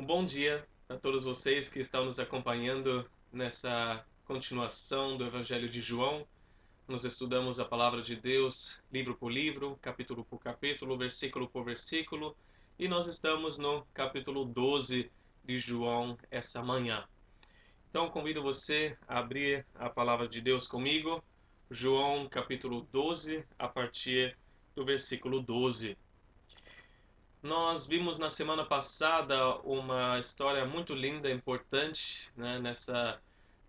Um bom dia a todos vocês que estão nos acompanhando nessa continuação do Evangelho de João. Nós estudamos a palavra de Deus livro por livro, capítulo por capítulo, versículo por versículo, e nós estamos no capítulo 12 de João essa manhã. Então convido você a abrir a palavra de Deus comigo, João capítulo 12, a partir do versículo 12. Nós vimos na semana passada uma história muito linda, importante, né, nessa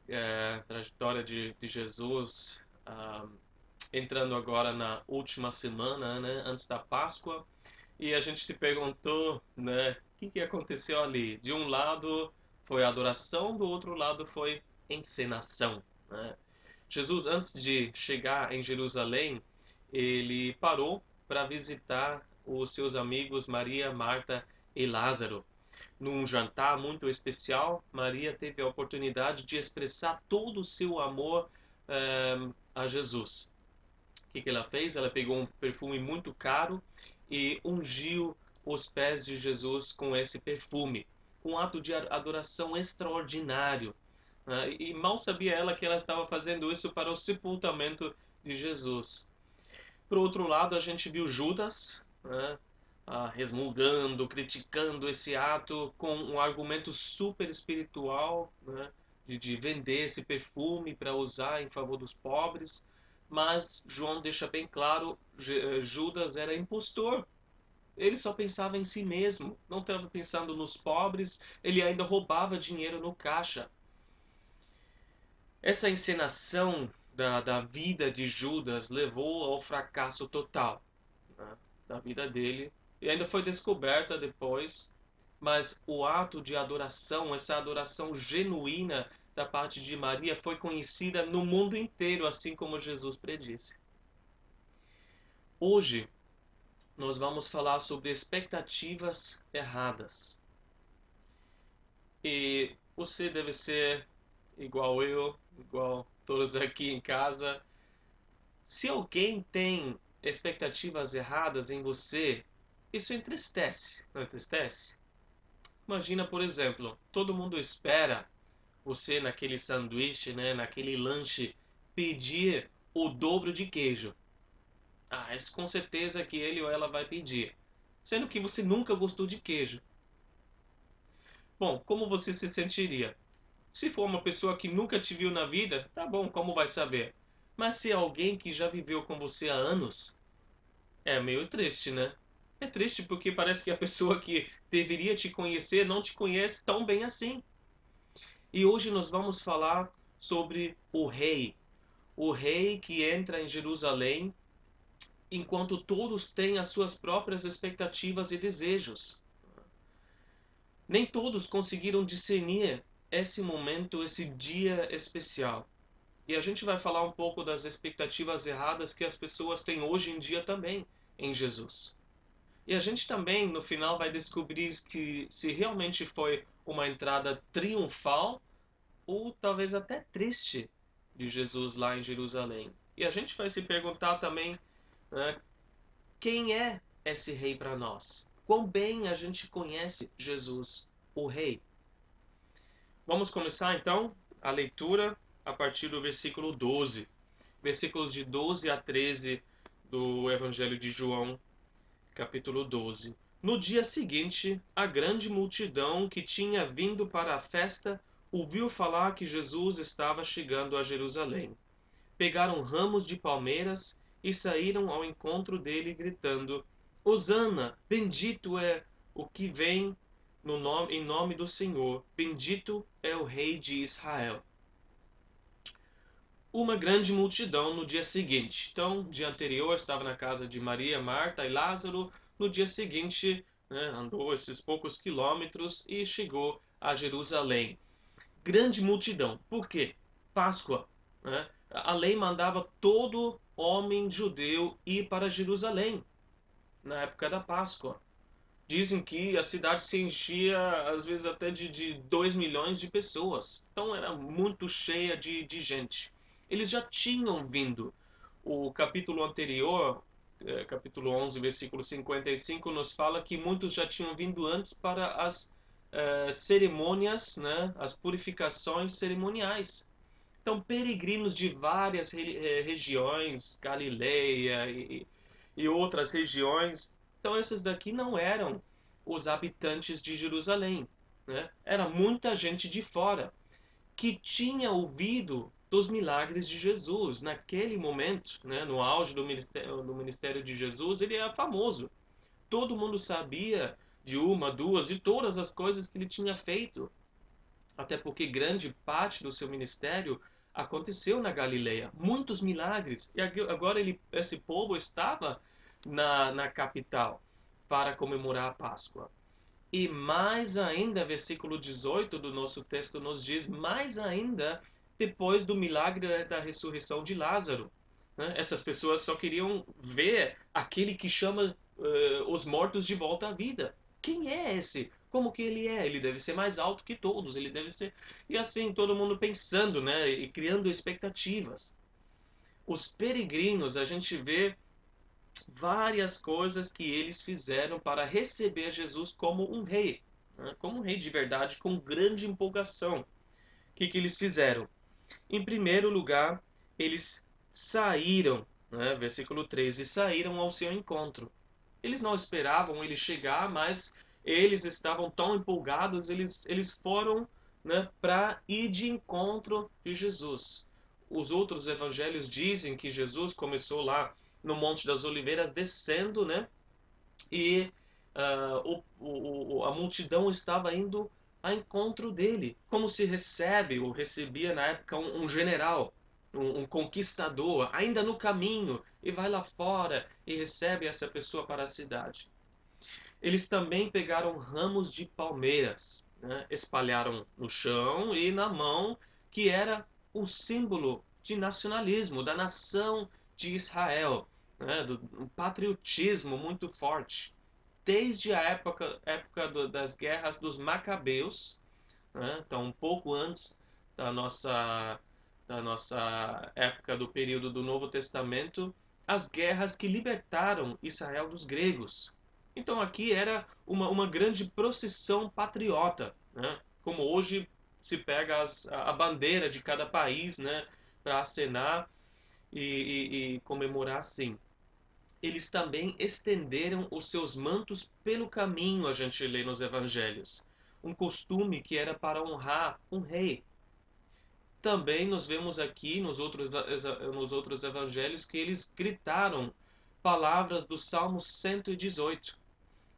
é, trajetória de, de Jesus, ah, entrando agora na última semana, né, antes da Páscoa, e a gente se perguntou, né, o que, que aconteceu ali? De um lado foi adoração, do outro lado foi encenação. Né? Jesus, antes de chegar em Jerusalém, ele parou para visitar os seus amigos Maria, Marta e Lázaro. Num jantar muito especial, Maria teve a oportunidade de expressar todo o seu amor um, a Jesus. O que, que ela fez? Ela pegou um perfume muito caro e ungiu os pés de Jesus com esse perfume. Um ato de adoração extraordinário. Né? E mal sabia ela que ela estava fazendo isso para o sepultamento de Jesus. Por outro lado, a gente viu Judas, né, ah, resmungando, criticando esse ato com um argumento super espiritual, né, de, de vender esse perfume para usar em favor dos pobres. Mas João deixa bem claro, eh, Judas era impostor. Ele só pensava em si mesmo, não estava pensando nos pobres, ele ainda roubava dinheiro no caixa. Essa encenação da, da vida de Judas levou ao fracasso total. Né? Da vida dele e ainda foi descoberta depois. Mas o ato de adoração, essa adoração genuína da parte de Maria, foi conhecida no mundo inteiro, assim como Jesus predisse. Hoje, nós vamos falar sobre expectativas erradas. E você deve ser igual eu, igual todos aqui em casa. Se alguém tem expectativas erradas em você, isso entristece, não entristece? Imagina, por exemplo, todo mundo espera você naquele sanduíche, né, naquele lanche, pedir o dobro de queijo. Ah, é com certeza que ele ou ela vai pedir, sendo que você nunca gostou de queijo. Bom, como você se sentiria? Se for uma pessoa que nunca te viu na vida, tá bom, como vai saber? Mas se alguém que já viveu com você há anos, é meio triste, né? É triste porque parece que a pessoa que deveria te conhecer não te conhece tão bem assim. E hoje nós vamos falar sobre o rei. O rei que entra em Jerusalém enquanto todos têm as suas próprias expectativas e desejos. Nem todos conseguiram discernir esse momento, esse dia especial. E a gente vai falar um pouco das expectativas erradas que as pessoas têm hoje em dia também em Jesus. E a gente também, no final, vai descobrir que se realmente foi uma entrada triunfal ou talvez até triste de Jesus lá em Jerusalém. E a gente vai se perguntar também né, quem é esse rei para nós? Quão bem a gente conhece Jesus, o rei? Vamos começar então a leitura a partir do versículo 12. Versículos de 12 a 13 do Evangelho de João, capítulo 12. No dia seguinte, a grande multidão que tinha vindo para a festa ouviu falar que Jesus estava chegando a Jerusalém. Pegaram ramos de palmeiras e saíram ao encontro dele, gritando: Hosana, bendito é o que vem no nome, em nome do Senhor, bendito é o Rei de Israel uma grande multidão no dia seguinte. Então, dia anterior estava na casa de Maria, Marta e Lázaro. No dia seguinte, né, andou esses poucos quilômetros e chegou a Jerusalém. Grande multidão. Por quê? Páscoa. Né? A lei mandava todo homem judeu ir para Jerusalém na época da Páscoa. Dizem que a cidade se enchia, às vezes, até de 2 milhões de pessoas. Então, era muito cheia de, de gente eles já tinham vindo. O capítulo anterior, é, capítulo 11, versículo 55, nos fala que muitos já tinham vindo antes para as uh, cerimônias, né, as purificações cerimoniais. Então, peregrinos de várias re eh, regiões, Galileia e, e outras regiões, então esses daqui não eram os habitantes de Jerusalém, né? Era muita gente de fora que tinha ouvido dos milagres de Jesus. Naquele momento, né, no auge do ministério, do ministério de Jesus, ele era famoso. Todo mundo sabia de uma, duas, de todas as coisas que ele tinha feito. Até porque grande parte do seu ministério aconteceu na Galileia. Muitos milagres. E agora ele, esse povo estava na, na capital para comemorar a Páscoa. E mais ainda, versículo 18 do nosso texto nos diz, mais ainda depois do milagre da ressurreição de Lázaro. Né? Essas pessoas só queriam ver aquele que chama uh, os mortos de volta à vida. Quem é esse? Como que ele é? Ele deve ser mais alto que todos, ele deve ser... E assim, todo mundo pensando, né? E criando expectativas. Os peregrinos, a gente vê várias coisas que eles fizeram para receber Jesus como um rei, né? como um rei de verdade, com grande empolgação. O que, que eles fizeram? Em primeiro lugar, eles saíram, né? versículo 13, saíram ao seu encontro. Eles não esperavam ele chegar, mas eles estavam tão empolgados, eles, eles foram né, para ir de encontro de Jesus. Os outros evangelhos dizem que Jesus começou lá no Monte das Oliveiras, descendo, né? E uh, o, o, a multidão estava indo a encontro dele, como se recebe ou recebia na época um, um general, um, um, conquistador, ainda no caminho, e vai lá fora e recebe essa pessoa para a cidade. Eles também pegaram ramos de palmeiras, né? espalharam no chão e na mão, que era um símbolo de nacionalismo, da nação de Israel né, do, um patriotismo muito forte. Desde a época, época do, das guerras dos Macabeus, né, então um pouco antes da nossa, da nossa época do período do Novo Testamento, as guerras que libertaram Israel dos gregos. Então aqui era uma, uma grande procissão patriota, né? como hoje se pega as, a bandeira de cada país né, para acenar e, e, e comemorar assim eles também estenderam os seus mantos pelo caminho, a gente lê nos evangelhos. Um costume que era para honrar um rei. Também nós vemos aqui nos outros, nos outros evangelhos que eles gritaram palavras do Salmo 118,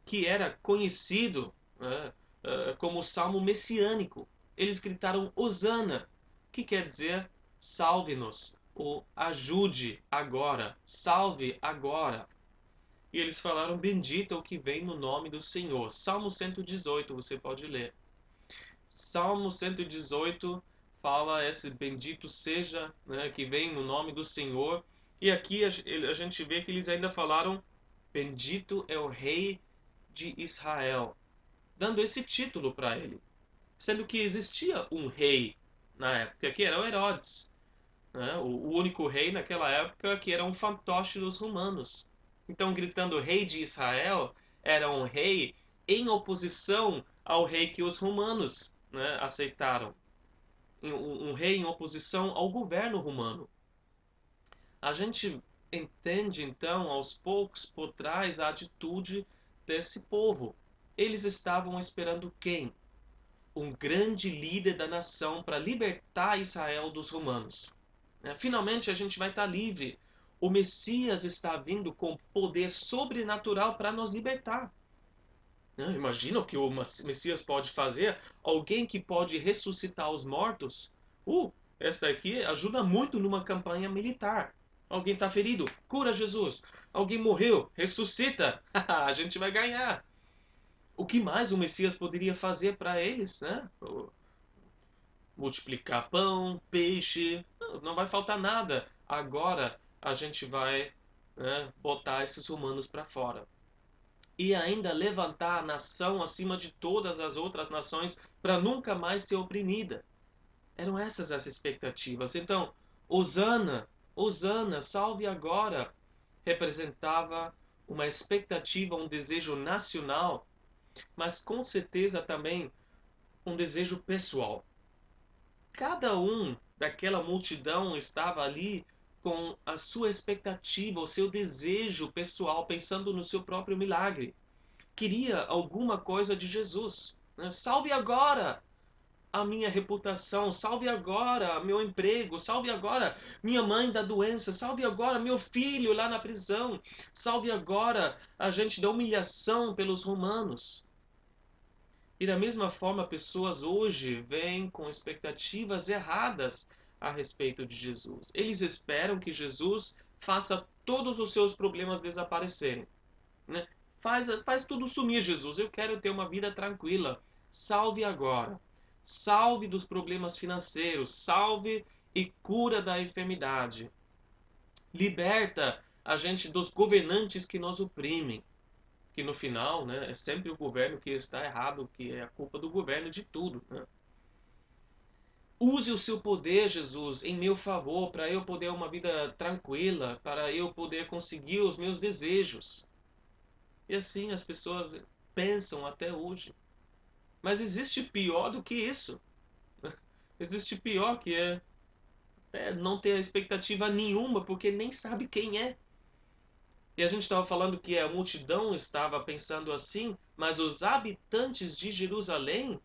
que era conhecido né, eh, como o Salmo messiânico. Eles gritaram Hosana, que quer dizer salve-nos, o ajude agora, salve agora. E eles falaram: Bendito é o que vem no nome do Senhor. Salmo 118, você pode ler. Salmo 118 fala esse bendito seja, né, que vem no nome do Senhor. E aqui a, gente vê que eles ainda falaram: Bendito é o Rei de Israel, dando esse título para ele. Sendo que existia um rei na época, que era o Herodes né? o único rei naquela época que era um fantoche dos romanos. Então, gritando rei de Israel, era um rei em oposição ao rei que os romanos né, aceitaram. Um, um rei em oposição ao governo romano. A gente entende então aos poucos por trás a atitude desse povo. Eles estavam esperando quem? Um grande líder da nação para libertar Israel dos romanos. Né? Finalmente a gente vai estar livre. O Messias está vindo com poder sobrenatural para nos libertar. Né? Imagina o que o Messias pode fazer. Alguém que pode ressuscitar os mortos. Uh, esta aqui ajuda muito numa campanha militar. Alguém está ferido, cura Jesus. Alguém morreu, ressuscita. a gente vai ganhar. O que mais o Messias poderia fazer para eles, né? multiplicar pão, peixe, não vai faltar nada. Agora a gente vai né, botar esses humanos para fora. E ainda levantar a nação acima de todas as outras nações para nunca mais ser oprimida. Eram essas as expectativas. Então, Osana, Osana, salve agora, representava uma expectativa, um desejo nacional, mas com certeza também um desejo pessoal. Cada um daquela multidão estava ali com a sua expectativa, o seu desejo pessoal, pensando no seu próprio milagre. Queria alguma coisa de Jesus. Né? Salve agora a minha reputação, salve agora meu emprego, salve agora minha mãe da doença, salve agora meu filho lá na prisão, salve agora a gente da humilhação pelos romanos. E da mesma forma, pessoas hoje vêm com expectativas erradas a respeito de Jesus. Eles esperam que Jesus faça todos os seus problemas desaparecerem. Né? Faz, faz tudo sumir, Jesus. Eu quero ter uma vida tranquila. Salve agora. Salve dos problemas financeiros. Salve e cura da enfermidade. Liberta a gente dos governantes que nos oprimem que no final né, é sempre o governo que está errado, que é a culpa do governo de tudo. Né? Use o seu poder, Jesus, em meu favor, para eu poder uma vida tranquila, para eu poder conseguir os meus desejos. E assim as pessoas pensam até hoje. Mas existe pior do que isso. Existe pior que é, é não ter expectativa nenhuma, porque nem sabe quem é. E a gente estava falando que a multidão estava pensando assim, mas os habitantes de Jerusalém,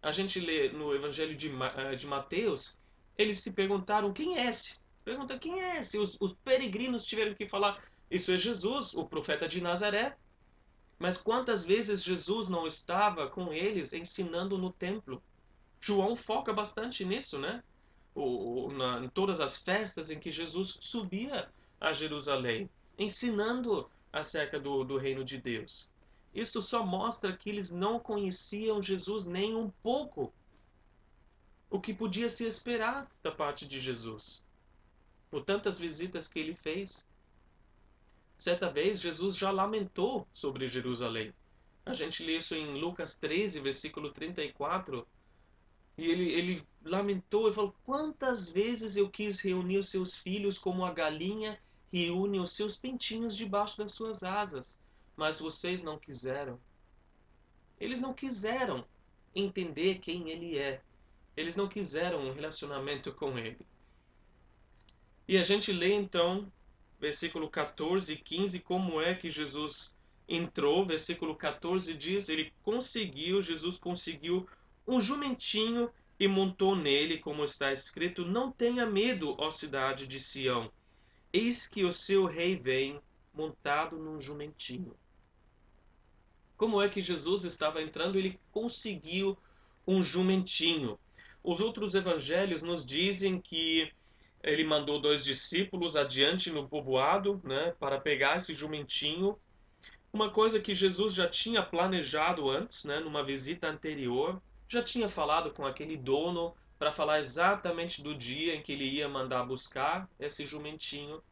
a gente lê no Evangelho de, eh, de Mateus, eles se perguntaram: quem é esse? Pergunta: quem é esse? Os, os peregrinos tiveram que falar: isso é Jesus, o profeta de Nazaré. Mas quantas vezes Jesus não estava com eles ensinando no templo? João foca bastante nisso, né? O, na, em todas as festas em que Jesus subia a Jerusalém ensinando acerca do, do reino de Deus. Isso só mostra que eles não conheciam Jesus nem um pouco. O que podia se esperar da parte de Jesus. Por tantas visitas que ele fez. Certa vez, Jesus já lamentou sobre Jerusalém. A gente lê isso em Lucas 13, versículo 34. E ele, ele lamentou e falou: Quantas vezes eu quis reunir os seus filhos como a galinha e une os seus pintinhos debaixo das suas asas, mas vocês não quiseram. Eles não quiseram entender quem ele é. Eles não quiseram um relacionamento com ele. E a gente lê então, versículo 14 e 15, como é que Jesus entrou. Versículo 14 diz: Ele conseguiu, Jesus conseguiu um jumentinho e montou nele, como está escrito: Não tenha medo, ó cidade de Sião Eis que o seu rei vem montado num jumentinho. Como é que Jesus estava entrando? Ele conseguiu um jumentinho. Os outros evangelhos nos dizem que ele mandou dois discípulos adiante no povoado, né, para pegar esse jumentinho. Uma coisa que Jesus já tinha planejado antes, né, numa visita anterior, já tinha falado com aquele dono para falar exatamente do dia em que ele ia mandar buscar esse jumentinho.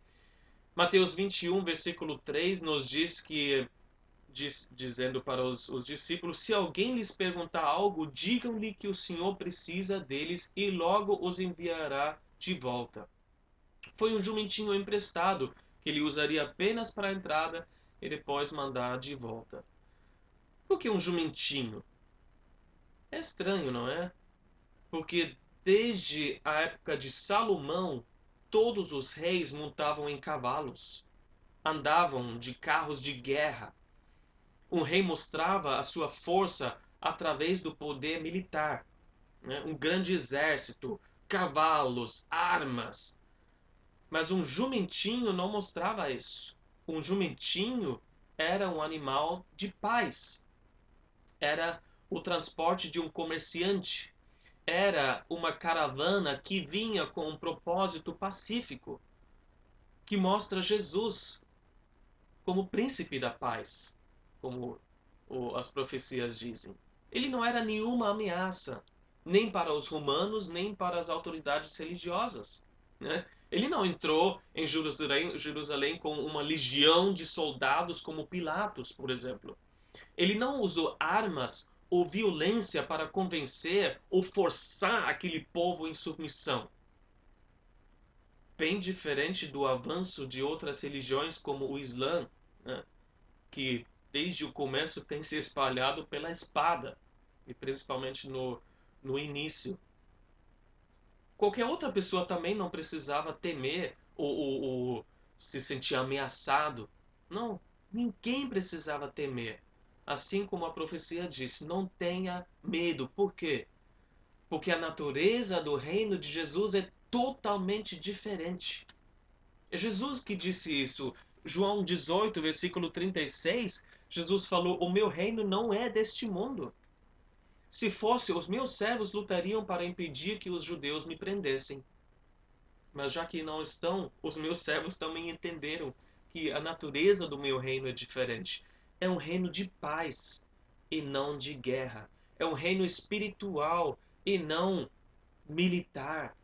Mateus 21, versículo 3 nos diz que, diz, dizendo para os, os discípulos: Se alguém lhes perguntar algo, digam-lhe que o Senhor precisa deles e logo os enviará de volta. Foi um jumentinho emprestado que ele usaria apenas para a entrada e depois mandar de volta. Por que um jumentinho? É estranho, não é? Porque desde a época de Salomão, todos os reis montavam em cavalos, andavam de carros de guerra. Um rei mostrava a sua força através do poder militar. Né? Um grande exército, cavalos, armas. Mas um jumentinho não mostrava isso. Um jumentinho era um animal de paz. Era o transporte de um comerciante, era uma caravana que vinha com um propósito pacífico, que mostra Jesus como príncipe da paz, como as profecias dizem. Ele não era nenhuma ameaça, nem para os romanos, nem para as autoridades religiosas. Né? Ele não entrou em Jerusalém, Jerusalém com uma legião de soldados como Pilatos, por exemplo. Ele não usou armas ou violência para convencer ou forçar aquele povo em submissão. Bem diferente do avanço de outras religiões como o Islã, né, que desde o começo tem se espalhado pela espada. e principalmente no, no início. Qualquer outra pessoa também não precisava temer ou, ou, ou se sentir ameaçado. Não, ninguém precisava temer. Assim como a profecia disse, não tenha medo. Por quê? Porque a natureza do reino de Jesus é totalmente diferente. É Jesus que disse isso. João 18, versículo 36, Jesus falou: O meu reino não é deste mundo. Se fosse, os meus servos lutariam para impedir que os judeus me prendessem. Mas já que não estão, os meus servos também entenderam que a natureza do meu reino é diferente. É um reino de paz e não de guerra. É um reino espiritual e não militar.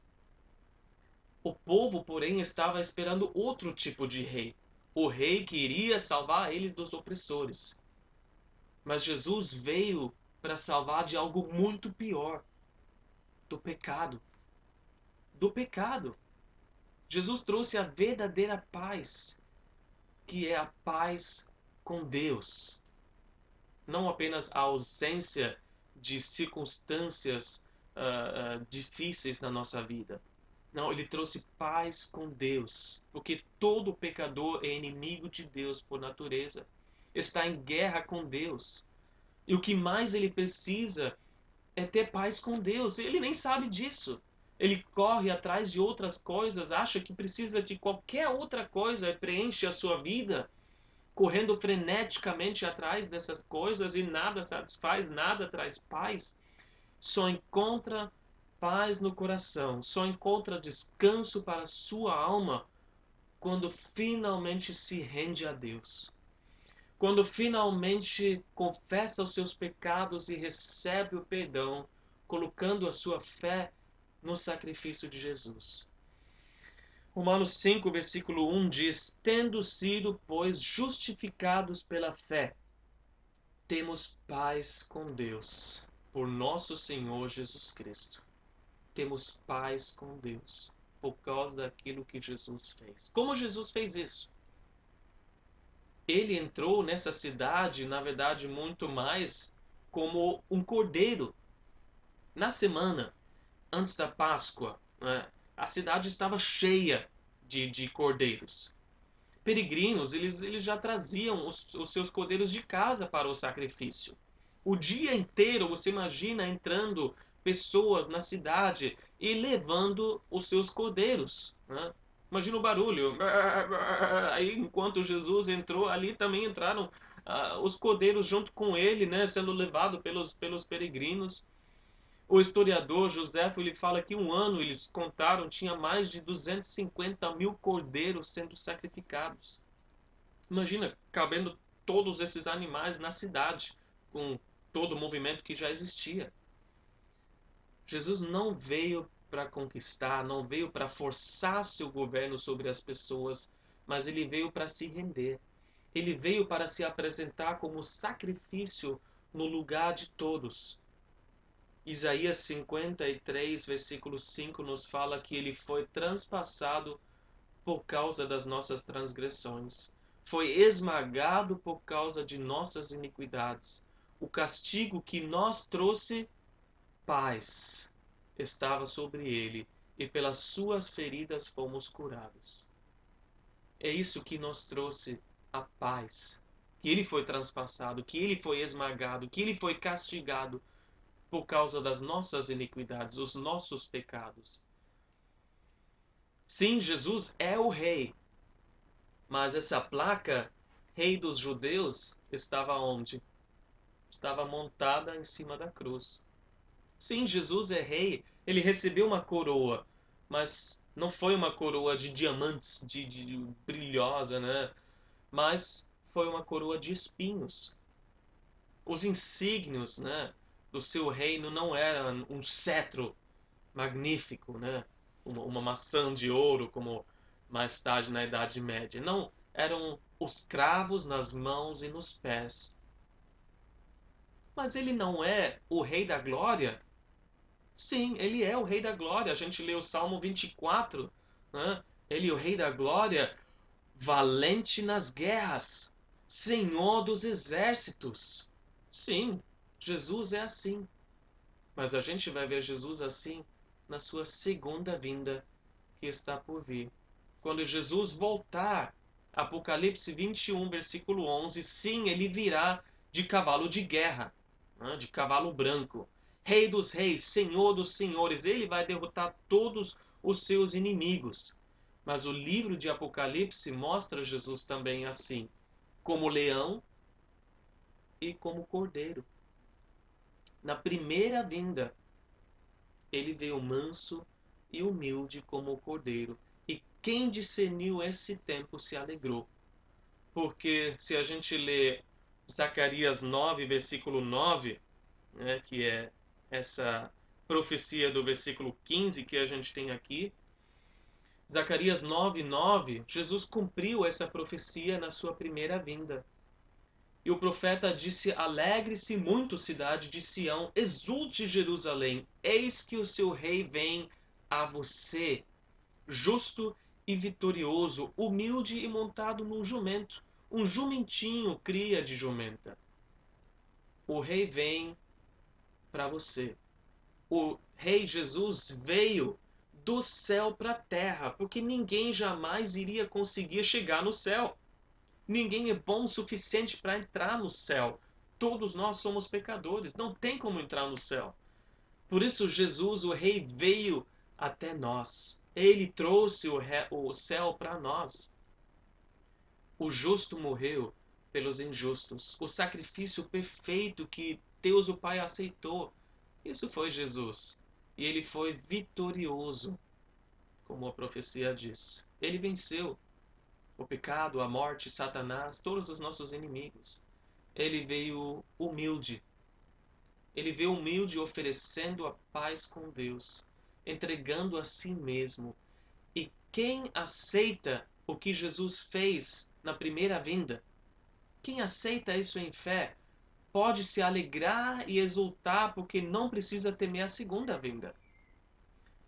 O povo, porém, estava esperando outro tipo de rei. O rei que iria salvar eles dos opressores. Mas Jesus veio para salvar de algo muito pior do pecado. Do pecado. Jesus trouxe a verdadeira paz, que é a paz com Deus. Não apenas a ausência de circunstâncias uh, uh, difíceis na nossa vida. Não, ele trouxe paz com Deus, porque todo pecador é inimigo de Deus por natureza, está em guerra com Deus. E o que mais ele precisa é ter paz com Deus. Ele nem sabe disso. Ele corre atrás de outras coisas, acha que precisa de qualquer outra coisa, preenche a sua vida, correndo freneticamente atrás dessas coisas e nada satisfaz, nada traz paz. Só encontra paz no coração, só encontra descanso para sua alma quando finalmente se rende a Deus quando finalmente confessa os seus pecados e recebe o perdão, colocando a sua fé no sacrifício de Jesus. Romanos 5, versículo 1 diz: Tendo sido, pois, justificados pela fé, temos paz com Deus, por nosso Senhor Jesus Cristo. Temos paz com Deus, por causa daquilo que Jesus fez. Como Jesus fez isso? ele entrou nessa cidade, na verdade, muito mais como um cordeiro. Na semana antes da Páscoa, né, a cidade estava cheia de, de cordeiros. Peregrinos, eles, eles já traziam os, os seus cordeiros de casa para o sacrifício. O dia inteiro, você imagina entrando pessoas na cidade e levando os seus cordeiros. Né? Imagina o barulho. Aí, enquanto Jesus entrou, ali também entraram ah, os cordeiros junto com ele, né, sendo levado pelos, pelos peregrinos. O historiador José ele fala que um ano eles contaram tinha mais de 250 mil cordeiros sendo sacrificados. Imagina cabendo todos esses animais na cidade, com todo o movimento que já existia. Jesus não veio para conquistar, não veio para forçar seu governo sobre as pessoas, mas ele veio para se render. Ele veio para se apresentar como sacrifício no lugar de todos. Isaías 53, versículo 5 nos fala que ele foi transpassado por causa das nossas transgressões, foi esmagado por causa de nossas iniquidades. O castigo que nós trouxe paz estava sobre ele, e pelas suas feridas fomos curados. É isso que nos trouxe a paz. Que ele foi transpassado, que ele foi esmagado, que ele foi castigado por causa das nossas iniquidades, os nossos pecados. Sim, Jesus é o rei. Mas essa placa, Rei dos Judeus, estava onde? Estava montada em cima da cruz. Sim, Jesus é rei, ele recebeu uma coroa, mas não foi uma coroa de diamantes, de, de brilhosa, né? Mas foi uma coroa de espinhos. Os insígnios, né, do seu reino não eram um cetro magnífico, né? Uma, uma maçã de ouro, como mais tarde na Idade Média. Não, eram os cravos nas mãos e nos pés. Mas ele não é o Rei da Glória? Sim, ele é o Rei da Glória. A gente lê o Salmo 24, né? ele o Rei da Glória, valente nas guerras, Senhor dos exércitos. Sim, Jesus é assim. Mas a gente vai ver Jesus assim na sua segunda vinda que está por vir. Quando Jesus voltar, Apocalipse 21, versículo 11, sim, ele virá de cavalo de guerra, né, de cavalo branco. Rei dos reis, Senhor dos senhores, ele vai derrotar todos os seus inimigos. Mas o livro de Apocalipse mostra Jesus também assim, como leão e como cordeiro. Na primeira vinda, ele veio manso e humilde como o cordeiro. E quem discerniu esse tempo se alegrou. Porque se a gente lê Zacarias 9, versículo 9, né, que é essa profecia do versículo 15 que a gente tem aqui, Zacarias 9, 9, Jesus cumpriu essa profecia na sua primeira vinda. E o profeta disse: Alegre-se muito, cidade de Sião, exulte Jerusalém, eis que o seu rei vem a você, justo e vitorioso, humilde e montado num jumento, um jumentinho cria de jumenta. O rei vem para você. O rei Jesus veio do céu para a terra, porque ninguém jamais iria conseguir chegar no céu. Ninguém é bom o suficiente para entrar no céu. Todos nós somos pecadores, não tem como entrar no céu. Por isso, Jesus, o Rei, veio até nós. Ele trouxe o, o céu para nós. O justo morreu pelos injustos. O sacrifício perfeito que Deus o Pai aceitou. Isso foi Jesus. E ele foi vitorioso, como a profecia diz. Ele venceu o pecado, a morte, Satanás, todos os nossos inimigos. Ele veio humilde. Ele veio humilde oferecendo a paz com Deus, entregando a si mesmo. E quem aceita o que Jesus fez na primeira vinda, quem aceita isso em fé, pode se alegrar e exultar porque não precisa temer a segunda vinda.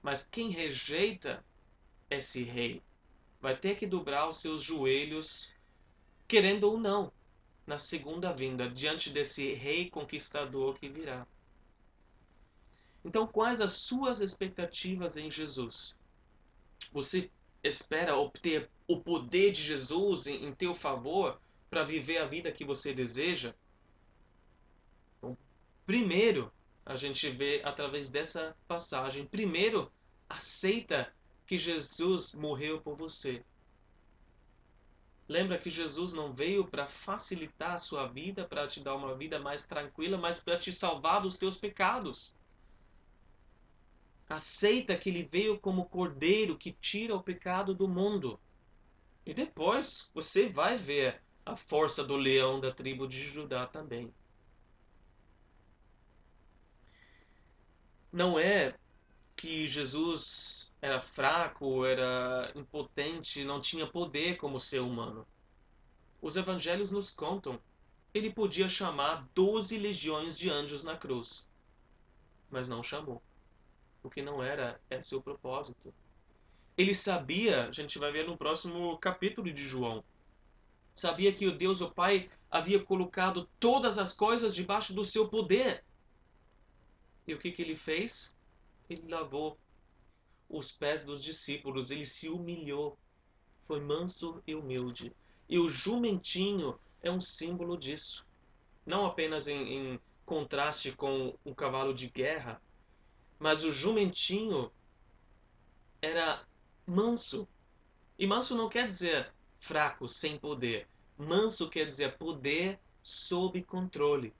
Mas quem rejeita esse rei, vai ter que dobrar os seus joelhos, querendo ou não, na segunda vinda, diante desse rei conquistador que virá. Então, quais as suas expectativas em Jesus? Você espera obter o poder de Jesus em, em teu favor para viver a vida que você deseja? Então, primeiro, a gente vê através dessa passagem, primeiro, aceita que Jesus morreu por você. Lembra que Jesus não veio para facilitar a sua vida, para te dar uma vida mais tranquila, mas para te salvar dos teus pecados. Aceita que ele veio como cordeiro que tira o pecado do mundo. E depois você vai ver a força do leão da tribo de Judá também. Não é que Jesus era fraco, era impotente, não tinha poder como ser humano. Os evangelhos nos contam. Ele podia chamar doze legiões de anjos na cruz, mas não chamou, porque não era esse o propósito. Ele sabia, a gente vai ver no próximo capítulo de João, sabia que o Deus, o Pai, havia colocado todas as coisas debaixo do seu poder. E o que, que ele fez? Ele lavou os pés dos discípulos, ele se humilhou, foi manso e humilde. E o jumentinho é um símbolo disso. Não apenas em, em contraste com o cavalo de guerra, mas o jumentinho era manso. E manso não quer dizer fraco, sem poder. Manso quer dizer poder sob controle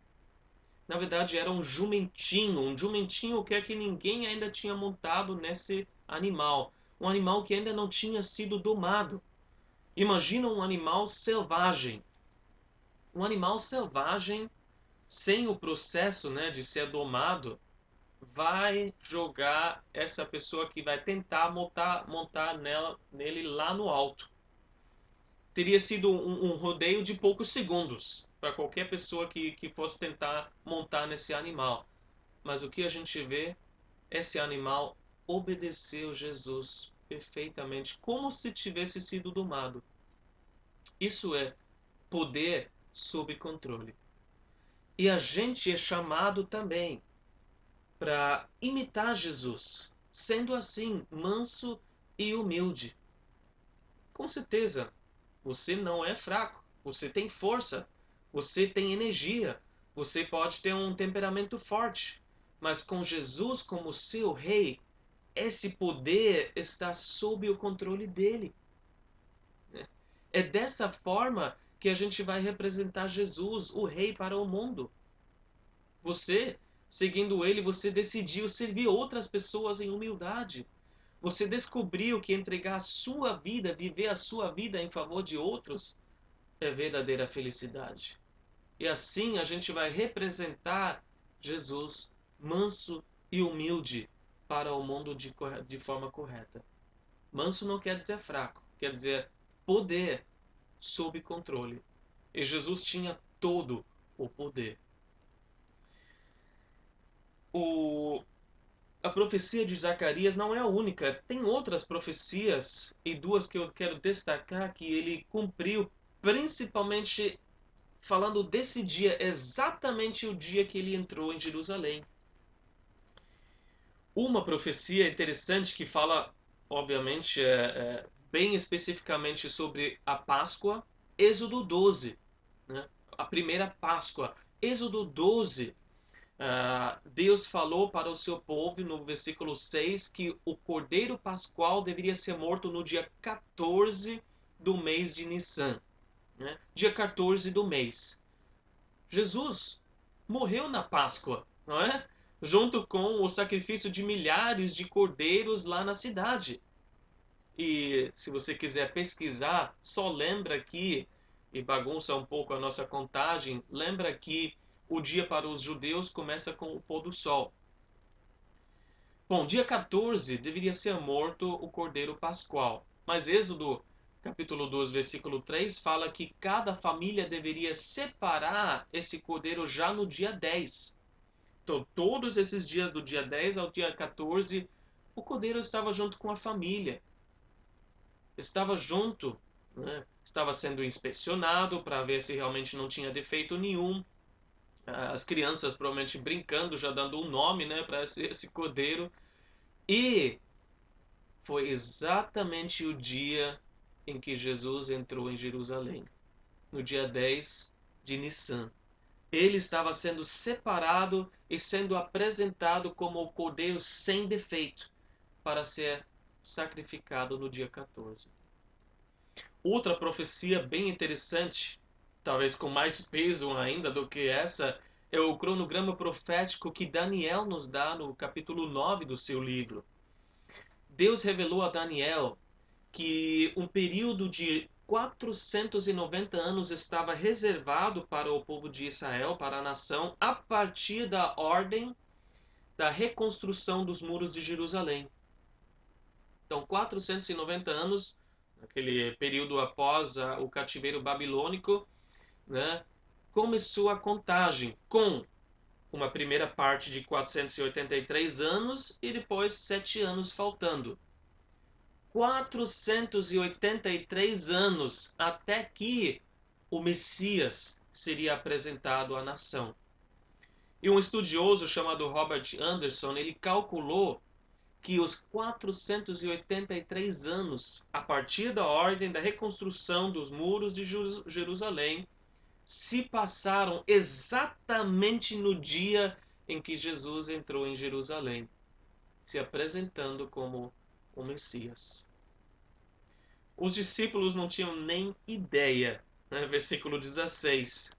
na verdade era um jumentinho, um jumentinho que é que ninguém ainda tinha montado nesse animal, um animal que ainda não tinha sido domado. Imagina um animal selvagem. Um animal selvagem sem o processo, né, de ser domado, vai jogar essa pessoa que vai tentar montar, montar nela, nele lá no alto. Teria sido um, um rodeio de poucos segundos para qualquer pessoa que, que fosse tentar montar nesse animal. Mas o que a gente vê, esse animal obedeceu Jesus perfeitamente, como se tivesse sido domado. Isso é poder sob controle. E a gente é chamado também para imitar Jesus, sendo assim manso e humilde. Com certeza, você não é fraco, você tem força, você tem energia, você pode ter um temperamento forte, mas com Jesus como seu rei, esse poder está sob o controle dele. É dessa forma que a gente vai representar Jesus, o rei para o mundo. Você, seguindo ele, você decidiu servir outras pessoas em humildade. Você descobriu que entregar a sua vida, viver a sua vida em favor de outros, é verdadeira felicidade. E assim a gente vai representar Jesus manso e humilde para o mundo de, de forma correta. Manso não quer dizer fraco, quer dizer poder sob controle. E Jesus tinha todo o poder. O, a profecia de Zacarias não é a única. Tem outras profecias e duas que eu quero destacar que ele cumpriu, principalmente falando desse dia, exatamente o dia que ele entrou em Jerusalém. Uma profecia interessante que fala, obviamente, é, é, bem especificamente sobre a Páscoa, Êxodo 12, né? a primeira Páscoa. Êxodo 12, Uh, Deus falou para o seu povo no versículo 6 que o cordeiro pascual deveria ser morto no dia 14 do mês de Nissan. Né? Dia 14 do mês. Jesus morreu na Páscoa, não é? Junto com o sacrifício de milhares de cordeiros lá na cidade. E se você quiser pesquisar, só lembra que, e bagunça um pouco a nossa contagem, lembra que o dia para os judeus começa com o pôr do sol. Bom, dia 14 deveria ser morto o cordeiro pascual, mas Êxodo capítulo 2, versículo 3 fala que cada família deveria separar esse cordeiro já no dia 10. Então, todos esses dias do dia 10 ao dia 14, o cordeiro estava junto com a família. Estava junto, né? estava sendo inspecionado para ver se realmente não tinha defeito nenhum as crianças provavelmente brincando, já dando um nome né, para esse, esse cordeiro. E foi exatamente o dia em que Jesus entrou em Jerusalém, no dia 10 de Nissan. Ele estava sendo separado e sendo apresentado como o cordeiro sem defeito para ser sacrificado no dia 14. Outra profecia bem interessante talvez com mais peso ainda do que essa, é o cronograma profético que Daniel nos dá no capítulo 9 do seu livro. Deus revelou a Daniel que um período de 490 anos estava reservado para o povo de Israel, para a nação, a partir da ordem da reconstrução dos muros de Jerusalém. Então, 490 anos, aquele período após o cativeiro babilônico, né, começou a contagem com uma primeira parte de 483 anos e depois sete anos faltando. 483 anos até que o Messias seria apresentado à nação. E um estudioso chamado Robert Anderson, ele calculou que os 483 anos a partir da ordem da reconstrução dos muros de Jerusalém se passaram exatamente no dia em que Jesus entrou em Jerusalém, se apresentando como o Messias. Os discípulos não tinham nem ideia, né? versículo 16.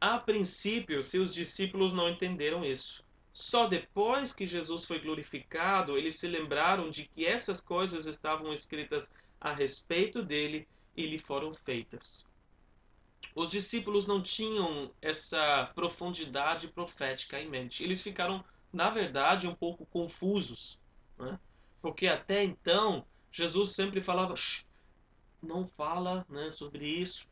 A princípio, seus discípulos não entenderam isso. Só depois que Jesus foi glorificado, eles se lembraram de que essas coisas estavam escritas a respeito dele e lhe foram feitas os discípulos não tinham essa profundidade profética em mente. Eles ficaram, na verdade, um pouco confusos, né? Porque até então Jesus sempre falava: não fala né, sobre isso,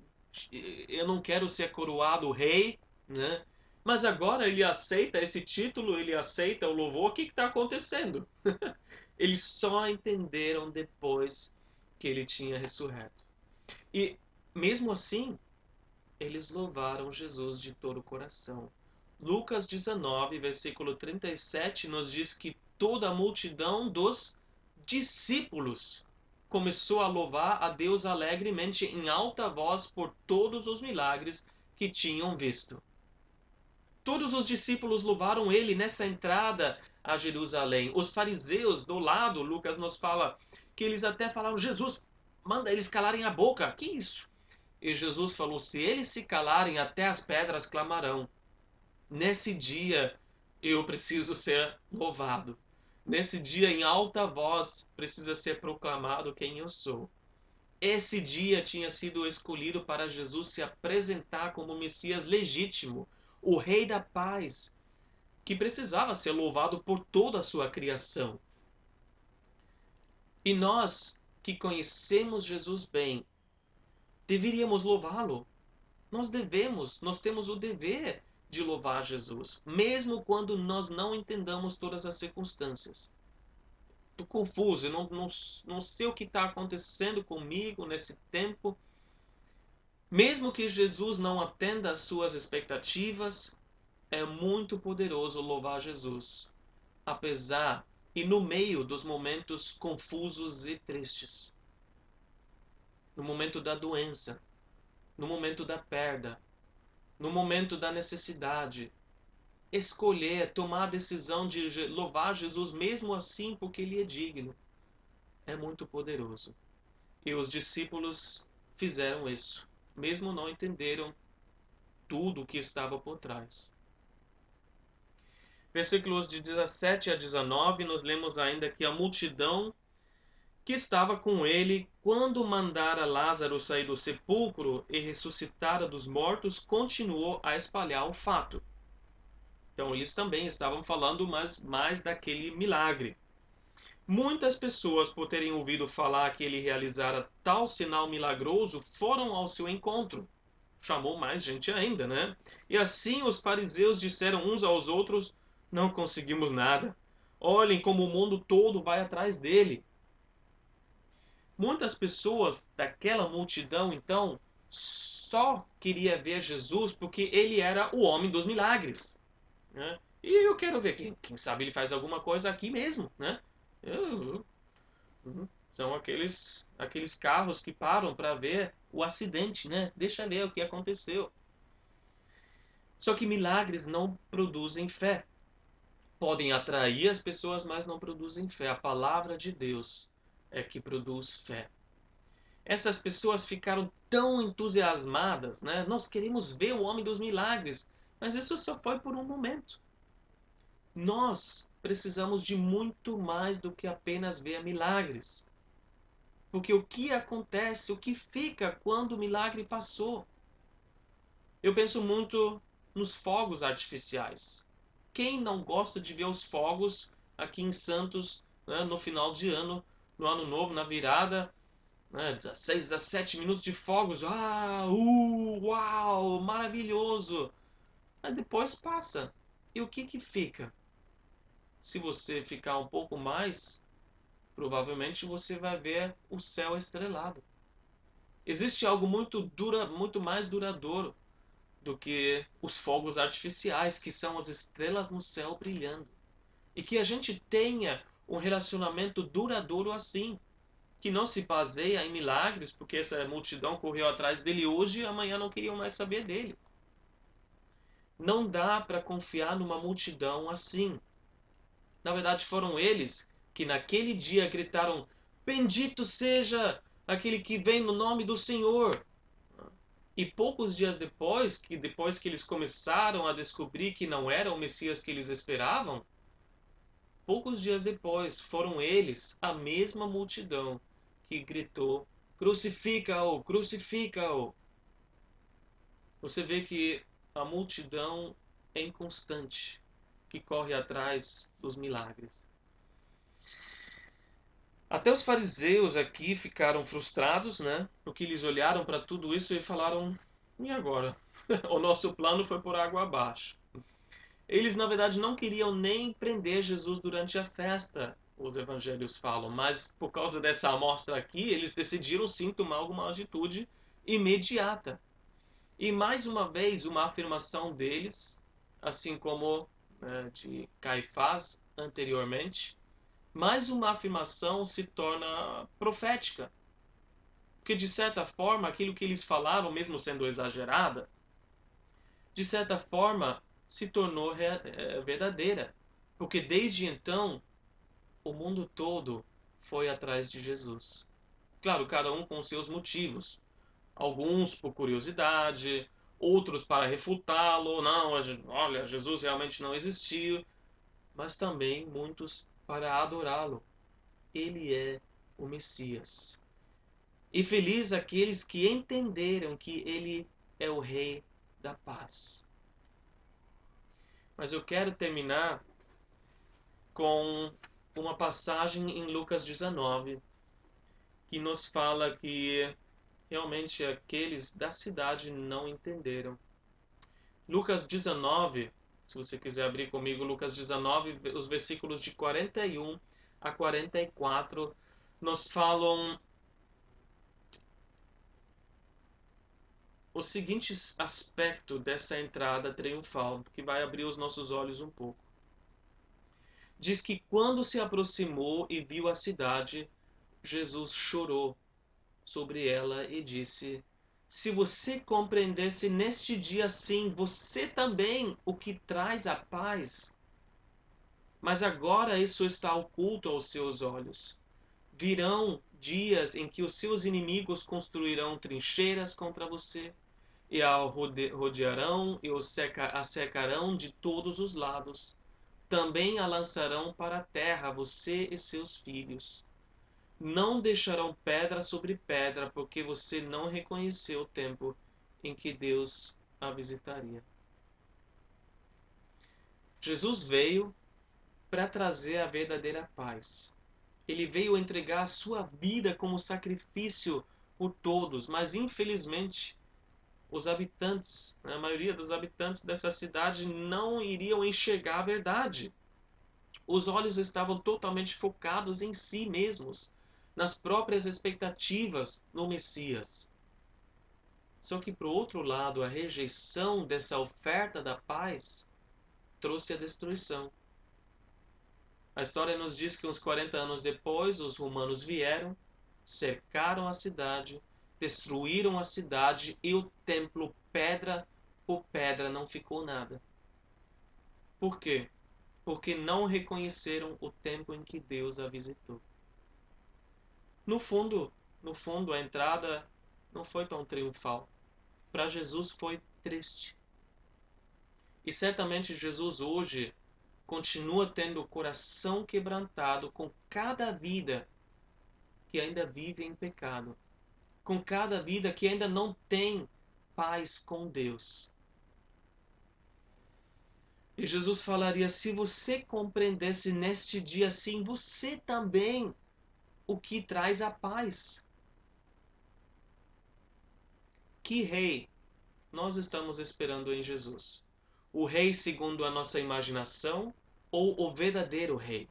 eu não quero ser coroado rei, né? Mas agora ele aceita esse título, ele aceita o louvor. O que está acontecendo? Eles só entenderam depois que ele tinha ressurreto. E mesmo assim, eles louvaram Jesus de todo o coração. Lucas 19, versículo 37, nos diz que toda a multidão dos discípulos começou a louvar a Deus alegremente em alta voz por todos os milagres que tinham visto. Todos os discípulos louvaram ele nessa entrada a Jerusalém. Os fariseus do lado, Lucas nos fala que eles até falaram: Jesus, manda eles calarem a boca. Que isso? E Jesus falou: Se eles se calarem, até as pedras clamarão. Nesse dia eu preciso ser louvado. Nesse dia, em alta voz, precisa ser proclamado quem eu sou. Esse dia tinha sido escolhido para Jesus se apresentar como Messias legítimo, o Rei da Paz, que precisava ser louvado por toda a sua criação. E nós que conhecemos Jesus bem, deveríamos louvá-lo. Nós devemos, nós temos o dever de louvar Jesus, mesmo quando nós não entendamos todas as circunstâncias. Estou confuso, não, não, não sei o que está acontecendo comigo nesse tempo. Mesmo que Jesus não atenda às suas expectativas, é muito poderoso louvar Jesus, apesar e no meio dos momentos confusos e tristes. No momento da doença, no momento da perda, no momento da necessidade, escolher, tomar a decisão de louvar Jesus mesmo assim porque ele é digno, é muito poderoso. E os discípulos fizeram isso, mesmo não entenderam tudo o que estava por trás. Versículos de 17 a 19, nós lemos ainda que a multidão que estava com ele quando mandara Lázaro sair do sepulcro e ressuscitara dos mortos, continuou a espalhar o fato. Então eles também estavam falando mais, mais daquele milagre. Muitas pessoas, por terem ouvido falar que ele realizara tal sinal milagroso, foram ao seu encontro. Chamou mais gente ainda, né? E assim os fariseus disseram uns aos outros: Não conseguimos nada. Olhem como o mundo todo vai atrás dele. Muitas pessoas daquela multidão, então, só queria ver Jesus porque ele era o homem dos milagres. Né? E eu quero ver, quem, quem sabe ele faz alguma coisa aqui mesmo. Né? Eu, são aqueles, aqueles carros que param para ver o acidente, né? Deixa ver o que aconteceu. Só que milagres não produzem fé. Podem atrair as pessoas, mas não produzem fé. A palavra de Deus é que produz fé. Essas pessoas ficaram tão entusiasmadas, né? Nós queremos ver o homem dos milagres, mas isso só foi por um momento. Nós precisamos de muito mais do que apenas ver milagres. Porque o que acontece, o que fica quando o milagre passou? Eu penso muito nos fogos artificiais. Quem não gosta de ver os fogos aqui em Santos né, no final de ano no ano novo, na virada, né, 16, 17 minutos de fogos, ah, uh, uau, maravilhoso. Mas depois passa. E o que que fica? Se você ficar um pouco mais, provavelmente você vai ver o céu estrelado. Existe algo muito dura, muito mais duradouro do que os fogos artificiais, que são as estrelas no céu brilhando. E que a gente tenha um relacionamento duradouro assim, que não se baseia em milagres, porque essa multidão correu atrás dele hoje e amanhã não queriam mais saber dele. Não dá para confiar numa multidão assim. Na verdade, foram eles que naquele dia gritaram: Bendito seja aquele que vem no nome do Senhor. E poucos dias depois, que depois que eles começaram a descobrir que não era o Messias que eles esperavam, Poucos dias depois, foram eles, a mesma multidão, que gritou: Crucifica-o! Crucifica-o! Você vê que a multidão é inconstante, que corre atrás dos milagres. Até os fariseus aqui ficaram frustrados, né? Porque eles olharam para tudo isso e falaram: e agora? o nosso plano foi por água abaixo. Eles, na verdade, não queriam nem prender Jesus durante a festa, os evangelhos falam, mas por causa dessa amostra aqui, eles decidiram sim tomar alguma atitude imediata. E mais uma vez, uma afirmação deles assim como né, de Caifás anteriormente, mas uma afirmação se torna profética. Porque, de certa forma, aquilo que eles falavam, mesmo sendo exagerada, de certa forma se tornou é, verdadeira. Porque desde então, o mundo todo foi atrás de Jesus. Claro, cada um com seus motivos. Alguns por curiosidade, outros para refutá-lo. Não, olha, Jesus realmente não existiu. Mas também muitos para adorá-lo. Ele é o Messias. E feliz aqueles que entenderam que ele é o Rei da paz. Mas eu quero terminar com uma passagem em Lucas 19 que nos fala que realmente aqueles da cidade não entenderam. Lucas 19, se você quiser abrir comigo, Lucas 19, os versículos de 41 a 44, nos falam o seguinte aspecto dessa entrada triunfal, que vai abrir os nossos olhos um pouco. Diz que quando se aproximou e viu a cidade, Jesus chorou sobre ela e disse: Se você compreendesse neste dia sim, você também o que traz a paz. Mas agora isso está oculto aos seus olhos. Virão dias em que os seus inimigos construirão trincheiras contra você e a rodearão e a secarão de todos os lados. Também a lançarão para a terra, você e seus filhos. Não deixarão pedra sobre pedra, porque você não reconheceu o tempo em que Deus a visitaria. Jesus veio para trazer a verdadeira paz. Ele veio entregar a sua vida como sacrifício por todos, mas infelizmente os habitantes, né, a maioria dos habitantes dessa cidade não iriam enxergar a verdade. Os olhos estavam totalmente focados em si mesmos, nas próprias expectativas no Messias. Só que, por outro lado, a rejeição dessa oferta da paz trouxe a destruição. A história nos diz que uns 40 anos depois, os romanos vieram, cercaram a cidade destruíram a cidade e o templo, pedra por pedra, não ficou nada. Por quê? Porque não reconheceram o tempo em que Deus a visitou. No fundo, no fundo, a entrada não foi tão triunfal. Para Jesus foi triste. E certamente Jesus hoje continua tendo o coração quebrantado com cada vida que ainda vive em pecado com cada vida que ainda não tem paz com Deus. E Jesus falaria: se você compreendesse neste dia assim, você também o que traz a paz. Que rei nós estamos esperando em Jesus? O rei segundo a nossa imaginação ou o verdadeiro rei?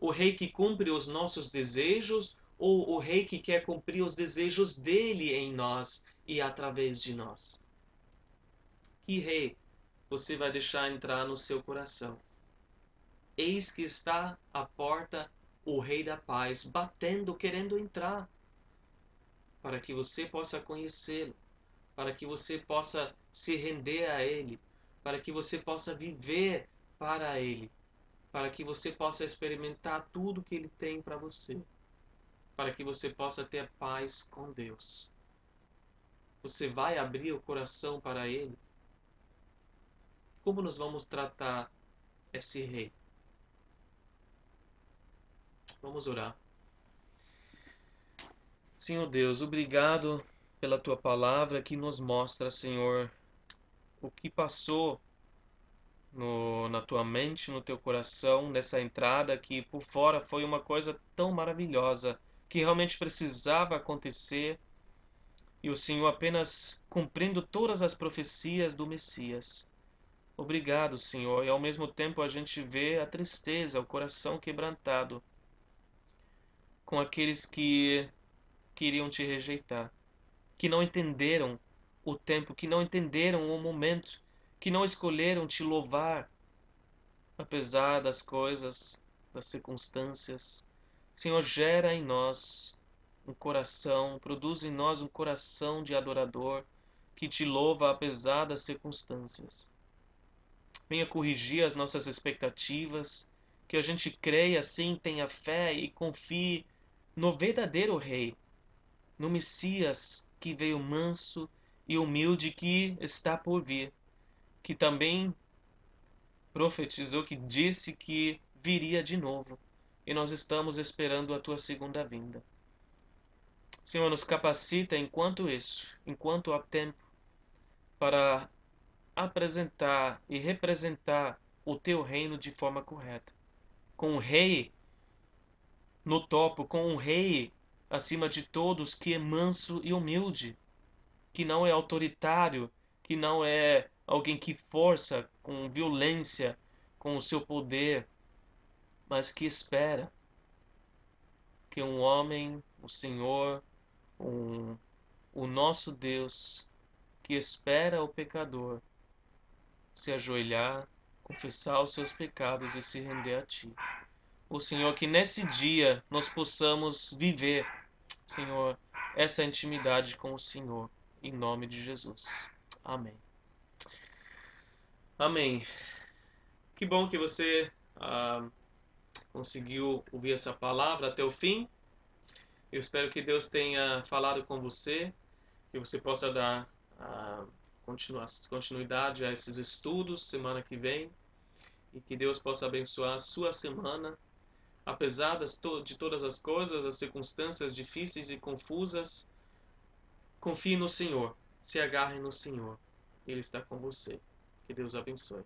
O rei que cumpre os nossos desejos ou o rei que quer cumprir os desejos dele em nós e através de nós? Que rei você vai deixar entrar no seu coração? Eis que está à porta o Rei da Paz, batendo, querendo entrar, para que você possa conhecê-lo, para que você possa se render a Ele, para que você possa viver para Ele, para que você possa experimentar tudo que Ele tem para você para que você possa ter paz com Deus. Você vai abrir o coração para Ele? Como nós vamos tratar esse rei? Vamos orar. Senhor Deus, obrigado pela tua palavra que nos mostra, Senhor, o que passou no, na tua mente, no teu coração, nessa entrada que por fora foi uma coisa tão maravilhosa que realmente precisava acontecer e o Senhor apenas cumprindo todas as profecias do Messias. Obrigado, Senhor, e ao mesmo tempo a gente vê a tristeza, o coração quebrantado com aqueles que queriam te rejeitar, que não entenderam o tempo, que não entenderam o momento que não escolheram te louvar, apesar das coisas, das circunstâncias. Senhor, gera em nós um coração, produz em nós um coração de adorador que te louva apesar das circunstâncias. Venha corrigir as nossas expectativas, que a gente creia sim, tenha fé e confie no verdadeiro Rei, no Messias que veio manso e humilde que está por vir, que também profetizou, que disse que viria de novo, e nós estamos esperando a tua segunda vinda. Senhor, nos capacita enquanto isso, enquanto há tempo, para apresentar e representar o teu reino de forma correta. Com o rei no topo, com um rei acima de todos que é manso e humilde, que não é autoritário, que não é alguém que força com violência, com o seu poder, mas que espera que um homem, o Senhor, um, o nosso Deus, que espera o pecador se ajoelhar, confessar os seus pecados e se render a Ti o Senhor, que nesse dia nós possamos viver, Senhor, essa intimidade com o Senhor, em nome de Jesus. Amém. Amém. Que bom que você ah, conseguiu ouvir essa palavra até o fim. Eu espero que Deus tenha falado com você, que você possa dar ah, continuidade a esses estudos semana que vem e que Deus possa abençoar a sua semana Apesar de todas as coisas, as circunstâncias difíceis e confusas, confie no Senhor, se agarre no Senhor. Ele está com você. Que Deus abençoe.